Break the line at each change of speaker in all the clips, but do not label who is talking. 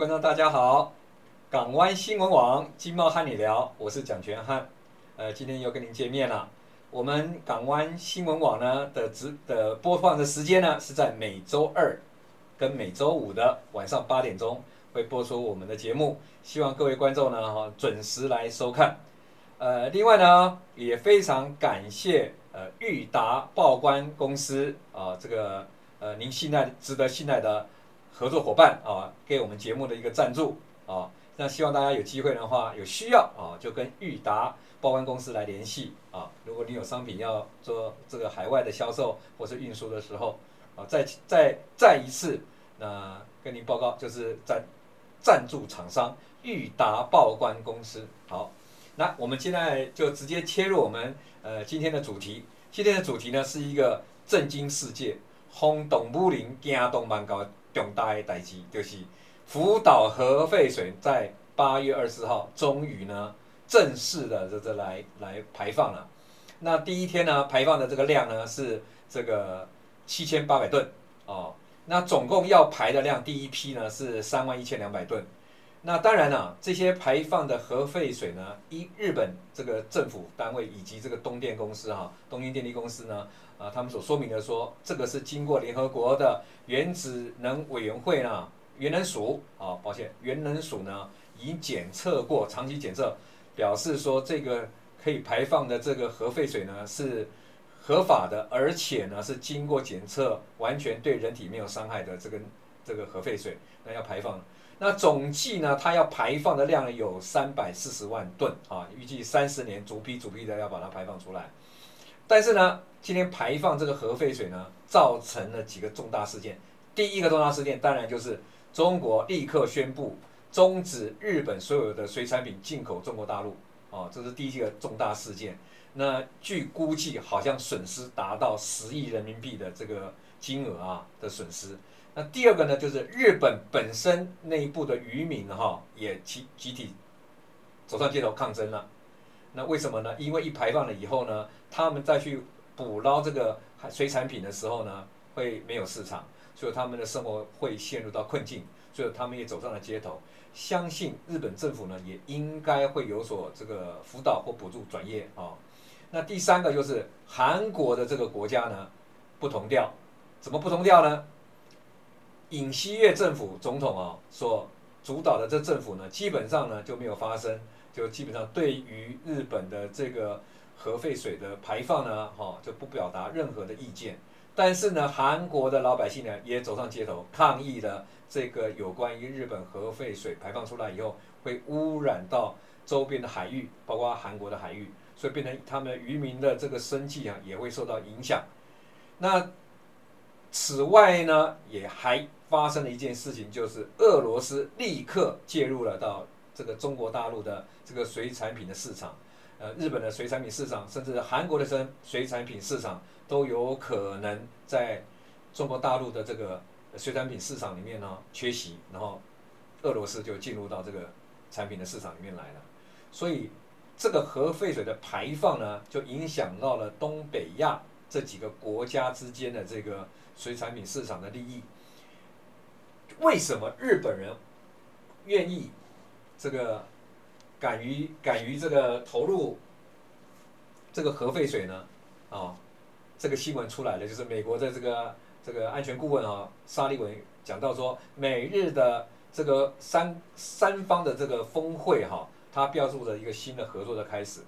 观众大家好，港湾新闻网经贸瀚你聊，我是蒋全瀚，呃，今天又跟您见面了。我们港湾新闻网呢的直的播放的时间呢是在每周二跟每周五的晚上八点钟会播出我们的节目，希望各位观众呢哈准时来收看。呃，另外呢也非常感谢呃裕达报关公司啊、呃、这个呃您信赖值得信赖的。合作伙伴啊，给我们节目的一个赞助啊，那希望大家有机会的话，有需要啊，就跟裕达报关公司来联系啊。如果你有商品要做这个海外的销售或是运输的时候啊，再再再一次，那跟您报告就是赞赞助厂商裕达报关公司。好，那我们现在就直接切入我们呃今天的主题。今天的主题呢是一个震惊世界、轰动武林、惊动万国。重大的代志就是福岛核废水在八月二十号终于呢正式的这这来来排放了。那第一天呢排放的这个量呢是这个七千八百吨哦。那总共要排的量第一批呢是三万一千两百吨。那当然了，啊，这些排放的核废水呢，一日本这个政府单位以及这个东电公司哈，东京电力公司呢。啊，他们所说明的说，这个是经过联合国的原子能委员会呢，原能署啊，抱歉，原能署呢已经检测过，长期检测，表示说这个可以排放的这个核废水呢是合法的，而且呢是经过检测，完全对人体没有伤害的这个这个核废水，那要排放，那总计呢它要排放的量有三百四十万吨啊，预计三十年逐批逐批的要把它排放出来。但是呢，今天排放这个核废水呢，造成了几个重大事件。第一个重大事件当然就是中国立刻宣布终止日本所有的水产品进口中国大陆，哦，这是第一个重大事件。那据估计，好像损失达到十亿人民币的这个金额啊的损失。那第二个呢，就是日本本身内部的渔民哈也集集体走上街头抗争了。那为什么呢？因为一排放了以后呢，他们再去捕捞这个海水产品的时候呢，会没有市场，所以他们的生活会陷入到困境，所以他们也走上了街头。相信日本政府呢，也应该会有所这个辅导或补助转业啊。那第三个就是韩国的这个国家呢，不同调，怎么不同调呢？尹锡悦政府总统啊所主导的这政府呢，基本上呢就没有发生。就基本上对于日本的这个核废水的排放呢，哈，就不表达任何的意见。但是呢，韩国的老百姓呢也走上街头抗议了这个有关于日本核废水排放出来以后会污染到周边的海域，包括韩国的海域，所以变成他们渔民的这个生计啊也会受到影响。那此外呢，也还发生了一件事情，就是俄罗斯立刻介入了到。这个中国大陆的这个水产品的市场，呃，日本的水产品市场，甚至韩国的生水产品市场都有可能在中国大陆的这个水产品市场里面呢缺席，然后俄罗斯就进入到这个产品的市场里面来了。所以这个核废水的排放呢，就影响到了东北亚这几个国家之间的这个水产品市场的利益。为什么日本人愿意？这个敢于敢于这个投入这个核废水呢，啊、这个新闻出来了，就是美国的这个这个安全顾问啊，沙利文讲到说，美日的这个三三方的这个峰会哈、它标注着一个新的合作的开始，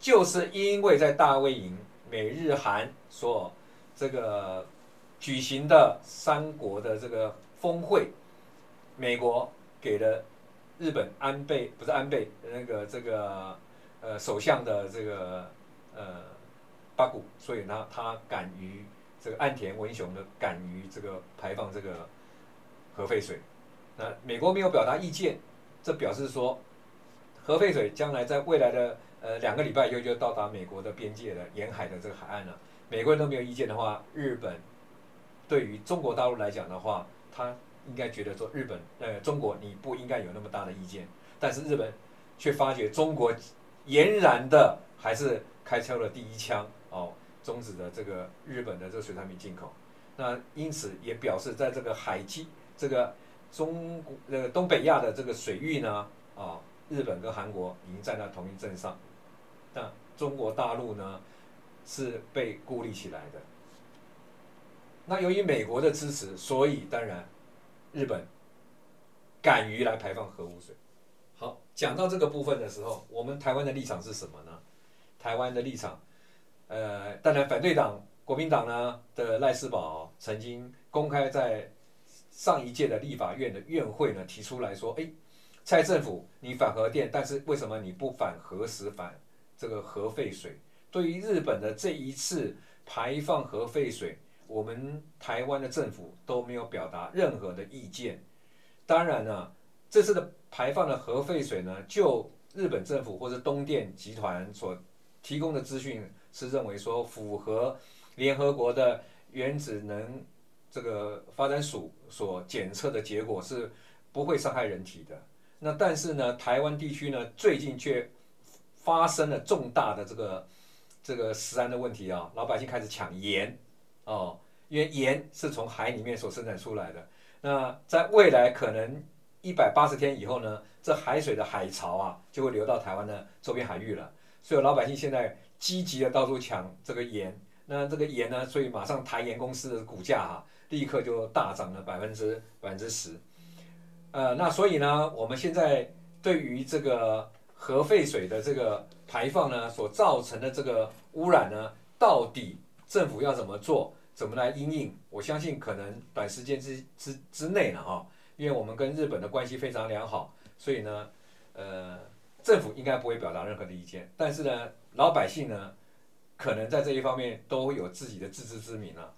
就是因为在大卫营美日韩所这个举行的三国的这个峰会，美国给了。日本安倍不是安倍那个这个呃首相的这个呃八股，所以呢他敢于这个岸田文雄的敢于这个排放这个核废水，那美国没有表达意见，这表示说核废水将来在未来的呃两个礼拜以后就到达美国的边界的沿海的这个海岸了，美国人都没有意见的话，日本对于中国大陆来讲的话，他。应该觉得说日本呃中国你不应该有那么大的意见，但是日本却发觉中国俨然的还是开枪了第一枪哦，终止了这个日本的这个水产品进口。那因此也表示在这个海基这个中国呃东北亚的这个水域呢，啊，日本跟韩国已经站在同一阵上，但中国大陆呢是被孤立起来的。那由于美国的支持，所以当然日本敢于来排放核污水。好，讲到这个部分的时候，我们台湾的立场是什么呢？台湾的立场，呃，当然反对党国民党呢的赖士葆曾经公开在上一届的立法院的院会呢提出来说，哎，蔡政府你反核电，但是为什么你不反核食反这个核废水？对于日本的这一次排放核废水，我们台湾的政府都没有表达任何的意见。当然呢，这次的排放的核废水呢，就日本政府或者东电集团所提供的资讯是认为说符合联合国的原子能这个发展署所检测的结果是不会伤害人体的。那但是呢，台湾地区呢最近却发生了重大的这个这个食安的问题啊，老百姓开始抢盐。哦，因为盐是从海里面所生产出来的。那在未来可能一百八十天以后呢，这海水的海潮啊，就会流到台湾的周边海域了。所以老百姓现在积极的到处抢这个盐。那这个盐呢，所以马上台盐公司的股价哈，立刻就大涨了百分之百分之十。呃，那所以呢，我们现在对于这个核废水的这个排放呢，所造成的这个污染呢，到底政府要怎么做？怎么来因应？我相信可能短时间之之之内呢，哈，因为我们跟日本的关系非常良好，所以呢，呃，政府应该不会表达任何的意见。但是呢，老百姓呢，可能在这一方面都有自己的自知之明了。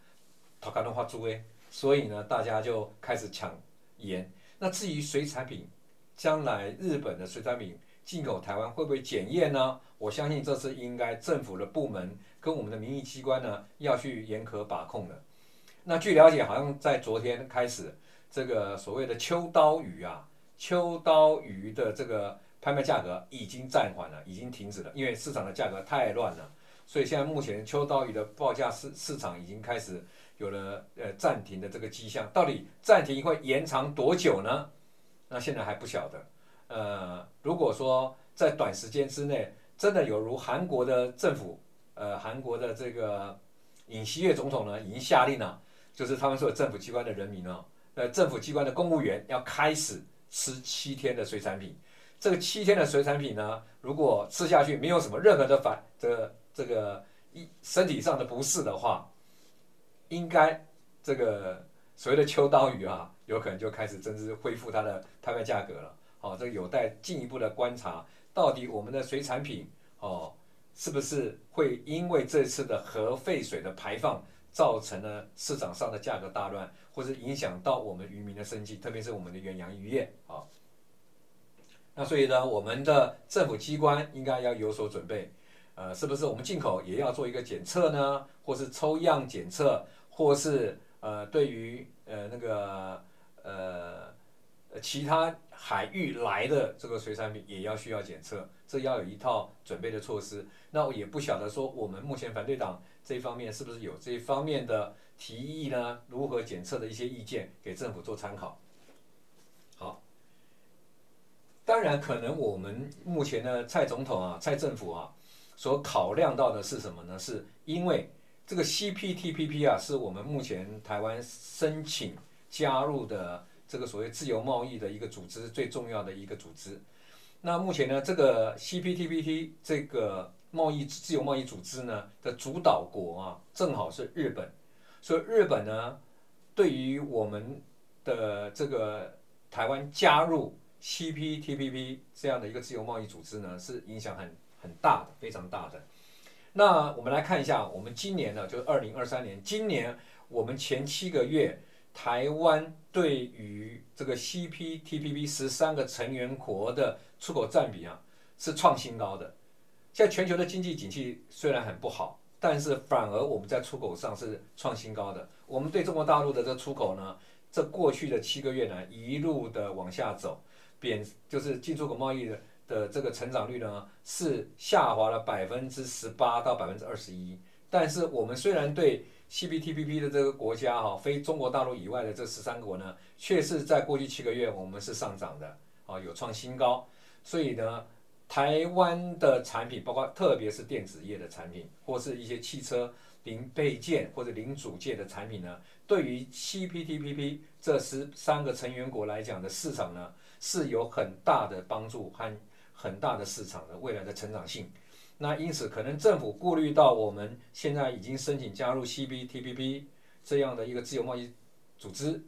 他可能发猪诶，所以呢，大家就开始抢盐。那至于水产品，将来日本的水产品进口台湾会不会检验呢？我相信这是应该政府的部门。跟我们的民意机关呢，要去严格把控的。那据了解，好像在昨天开始，这个所谓的秋刀鱼啊，秋刀鱼的这个拍卖价格已经暂缓了，已经停止了，因为市场的价格太乱了。所以现在目前秋刀鱼的报价市市场已经开始有了呃暂停的这个迹象。到底暂停会延长多久呢？那现在还不晓得。呃，如果说在短时间之内，真的有如韩国的政府。呃，韩国的这个尹锡悦总统呢，已经下令了，就是他们所有政府机关的人民呢，呃，政府机关的公务员要开始吃七天的水产品。这个七天的水产品呢，如果吃下去没有什么任何的反这、这个一身体上的不适的话，应该这个所谓的秋刀鱼啊，有可能就开始真正恢复它的拍卖价格了。好、这有待进一步的观察，到底我们的水产品哦。是不是会因为这次的核废水的排放，造成了市场上的价格大乱，或者影响到我们渔民的生计，特别是我们的远洋渔业啊？那所以呢，我们的政府机关应该要有所准备，呃，是不是我们进口也要做一个检测呢？或是抽样检测，或是呃，对于呃那个呃其他海域来的这个水产品也要需要检测，这要有一套准备的措施。那我也不晓得说，我们目前反对党这方面是不是有这一方面的提议呢？如何检测的一些意见给政府做参考。好，当然可能我们目前的蔡总统啊、蔡政府啊所考量到的是什么呢？是因为这个 CPTPP 啊，是我们目前台湾申请加入的这个所谓自由贸易的一个组织，最重要的一个组织。那目前呢，这个 CPTPP 这个贸易自由贸易组织呢的主导国啊，正好是日本，所以日本呢，对于我们的这个台湾加入 CPTPP 这样的一个自由贸易组织呢，是影响很很大的，非常大的。那我们来看一下，我们今年呢，就是二零二三年，今年我们前七个月，台湾对于这个 CPTPP 十三个成员国的出口占比啊，是创新高的。现在全球的经济景气虽然很不好，但是反而我们在出口上是创新高的。我们对中国大陆的这出口呢，这过去的七个月呢，一路的往下走，贬就是进出口贸易的的这个成长率呢，是下滑了百分之十八到百分之二十一。但是我们虽然对 CPTPP 的这个国家哈，非中国大陆以外的这十三国呢，确实在过去七个月我们是上涨的，啊，有创新高。所以呢，台湾的产品，包括特别是电子业的产品，或是一些汽车零配件或者零组件的产品呢，对于 CPTPP 这十三个成员国来讲的市场呢，是有很大的帮助和很大的市场的未来的成长性。那因此，可能政府顾虑到我们现在已经申请加入 CPTPP 这样的一个自由贸易组织，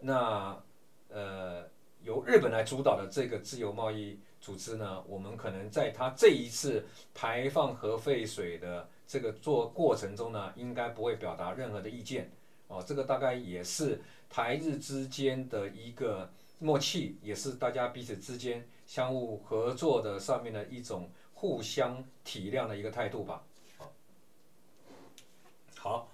那呃由日本来主导的这个自由贸易组织呢，我们可能在它这一次排放核废水的这个做过程中呢，应该不会表达任何的意见哦。这个大概也是台日之间的一个默契，也是大家彼此之间相互合作的上面的一种。互相体谅的一个态度吧。好，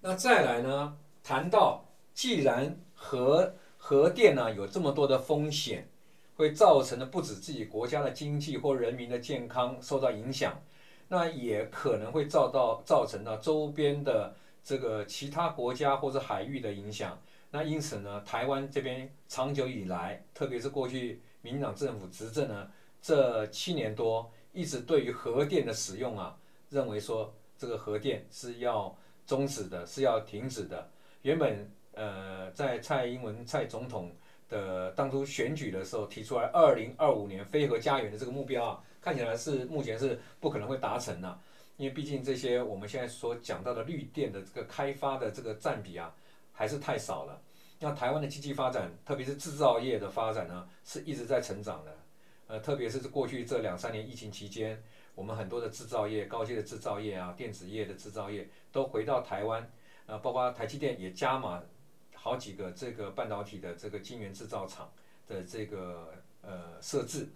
那再来呢？谈到既然核核电呢有这么多的风险，会造成的不止自己国家的经济或人民的健康受到影响，那也可能会造到造成到周边的这个其他国家或者海域的影响。那因此呢，台湾这边长久以来，特别是过去民党政府执政呢这七年多。一直对于核电的使用啊，认为说这个核电是要终止的，是要停止的。原本呃，在蔡英文蔡总统的当初选举的时候提出来，二零二五年非核家园的这个目标啊，看起来是目前是不可能会达成的，因为毕竟这些我们现在所讲到的绿电的这个开发的这个占比啊，还是太少了。那台湾的经济发展，特别是制造业的发展呢，是一直在成长的。呃，特别是过去这两三年疫情期间，我们很多的制造业、高阶的制造业啊、电子业的制造业都回到台湾，呃，包括台积电也加码好几个这个半导体的这个晶圆制造厂的这个呃设置。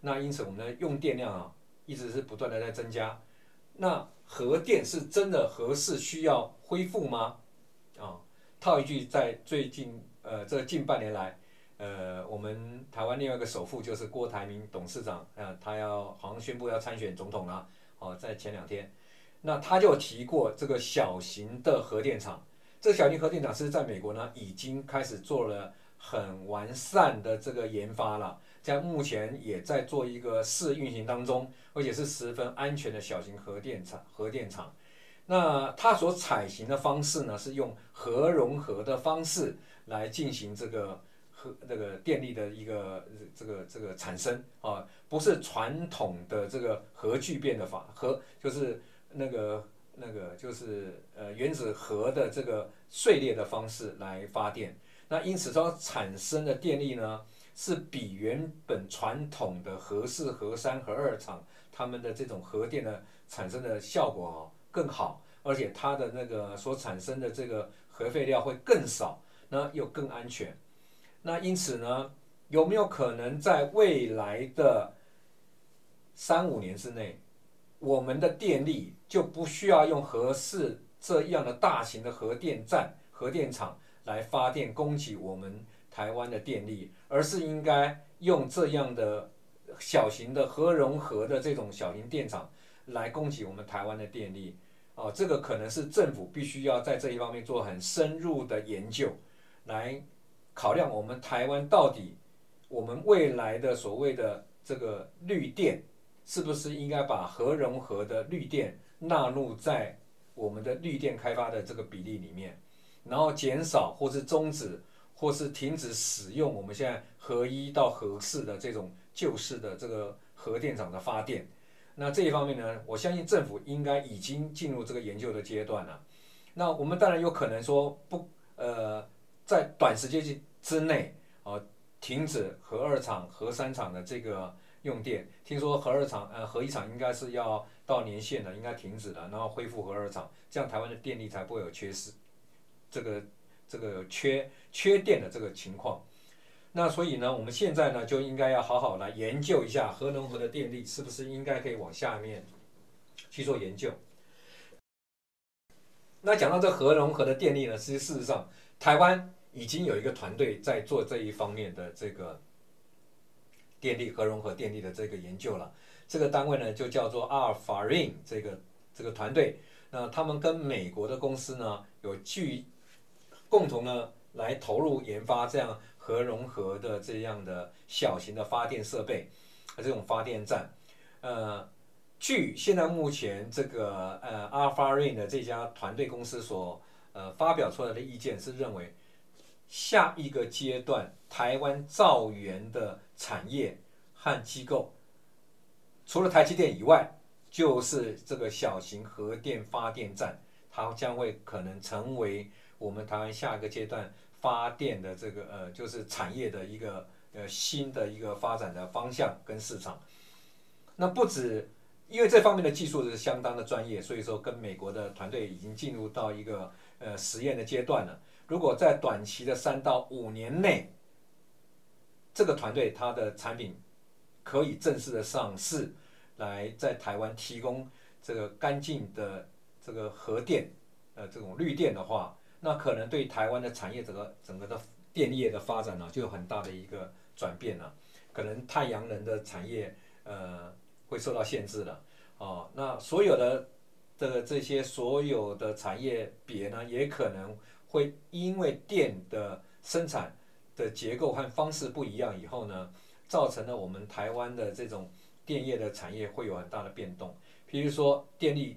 那因此，我们的用电量啊一直是不断的在增加。那核电是真的合适需要恢复吗？啊，套一句，在最近呃这近半年来。呃，我们台湾另外一个首富就是郭台铭董事长，呃，他要好像宣布要参选总统了，哦，在前两天，那他就提过这个小型的核电厂，这个小型核电厂是在美国呢已经开始做了很完善的这个研发了，在目前也在做一个试运行当中，而且是十分安全的小型核电厂。核电厂，那它所采行的方式呢是用核融合的方式来进行这个。核那个电力的一个这个这个产生啊，不是传统的这个核聚变的法，核就是那个那个就是呃原子核的这个碎裂的方式来发电。那因此说产生的电力呢，是比原本传统的核四、核三、核二厂他们的这种核电的产生的效果哦更好，而且它的那个所产生的这个核废料会更少，那又更安全。那因此呢，有没有可能在未来的三五年之内，我们的电力就不需要用核四这样的大型的核电站、核电厂来发电供给我们台湾的电力，而是应该用这样的小型的核融合的这种小型电厂来供给我们台湾的电力？哦，这个可能是政府必须要在这一方面做很深入的研究，来。考量我们台湾到底，我们未来的所谓的这个绿电，是不是应该把核融合的绿电纳入在我们的绿电开发的这个比例里面，然后减少或是终止或是停止使用我们现在核一到核四的这种旧式的这个核电厂的发电。那这一方面呢，我相信政府应该已经进入这个研究的阶段了。那我们当然有可能说不，呃。在短时间之内，呃，停止核二厂、核三厂的这个用电。听说核二厂、呃，核一厂应该是要到年限了，应该停止了，然后恢复核二厂，这样台湾的电力才不会有缺失，这个这个缺缺电的这个情况。那所以呢，我们现在呢就应该要好好来研究一下核融合的电力是不是应该可以往下面去做研究。那讲到这核融合的电力呢，其实事实上台湾。已经有一个团队在做这一方面的这个电力核融合电力的这个研究了。这个单位呢就叫做阿尔法林这个这个团队。那他们跟美国的公司呢有具共同呢来投入研发这样核融合的这样的小型的发电设备，这种发电站，呃。据现在目前这个呃 Alpha Rain 的这家团队公司所呃发表出来的意见是认为，下一个阶段台湾造园的产业和机构，除了台积电以外，就是这个小型核电发电站，它将会可能成为我们台湾下一个阶段发电的这个呃就是产业的一个呃新的一个发展的方向跟市场。那不止。因为这方面的技术是相当的专业，所以说跟美国的团队已经进入到一个呃实验的阶段了。如果在短期的三到五年内，这个团队它的产品可以正式的上市，来在台湾提供这个干净的这个核电呃这种绿电的话，那可能对台湾的产业整个整个的电力业的发展呢就有很大的一个转变了。可能太阳能的产业呃。会受到限制了，哦，那所有的的这些所有的产业别呢，也可能会因为电的生产的结构和方式不一样以后呢，造成了我们台湾的这种电业的产业会有很大的变动。譬如说，电力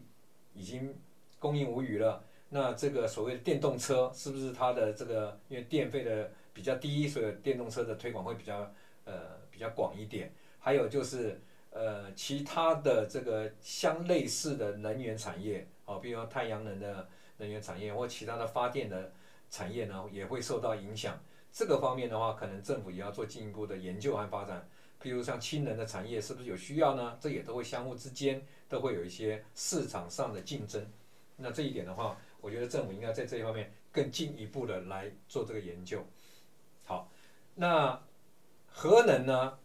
已经供应无余了，那这个所谓的电动车是不是它的这个因为电费的比较低，所以电动车的推广会比较呃比较广一点。还有就是。呃，其他的这个相类似的能源产业，哦，比如说太阳能的能源产业或其他的发电的产业呢，也会受到影响。这个方面的话，可能政府也要做进一步的研究和发展。譬如像氢能的产业，是不是有需要呢？这也都会相互之间都会有一些市场上的竞争。那这一点的话，我觉得政府应该在这一方面更进一步的来做这个研究。好，那核能呢，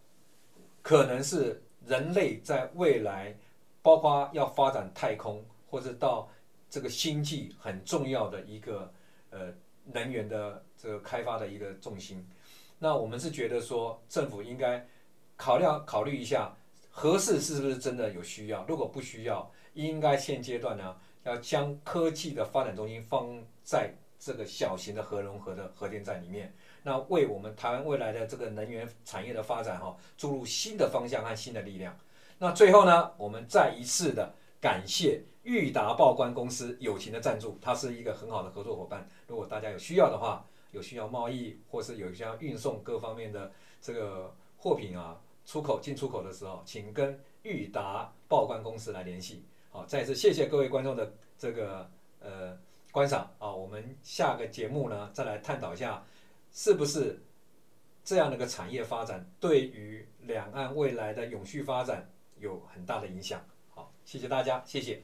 可能是。人类在未来，包括要发展太空，或者到这个星际很重要的一个呃能源的这个开发的一个重心。那我们是觉得说，政府应该考量考虑一下，核四是不是真的有需要？如果不需要，应该现阶段呢，要将科技的发展中心放在这个小型的核融合的核电站里面。那为我们台湾未来的这个能源产业的发展哈，注入新的方向和新的力量。那最后呢，我们再一次的感谢裕达报关公司友情的赞助，它是一个很好的合作伙伴。如果大家有需要的话，有需要贸易或是有需要运送各方面的这个货品啊，出口进出口的时候，请跟裕达报关公司来联系。好，再次谢谢各位观众的这个呃观赏啊，我们下个节目呢再来探讨一下。是不是这样的一个产业发展，对于两岸未来的永续发展有很大的影响？好，谢谢大家，谢谢。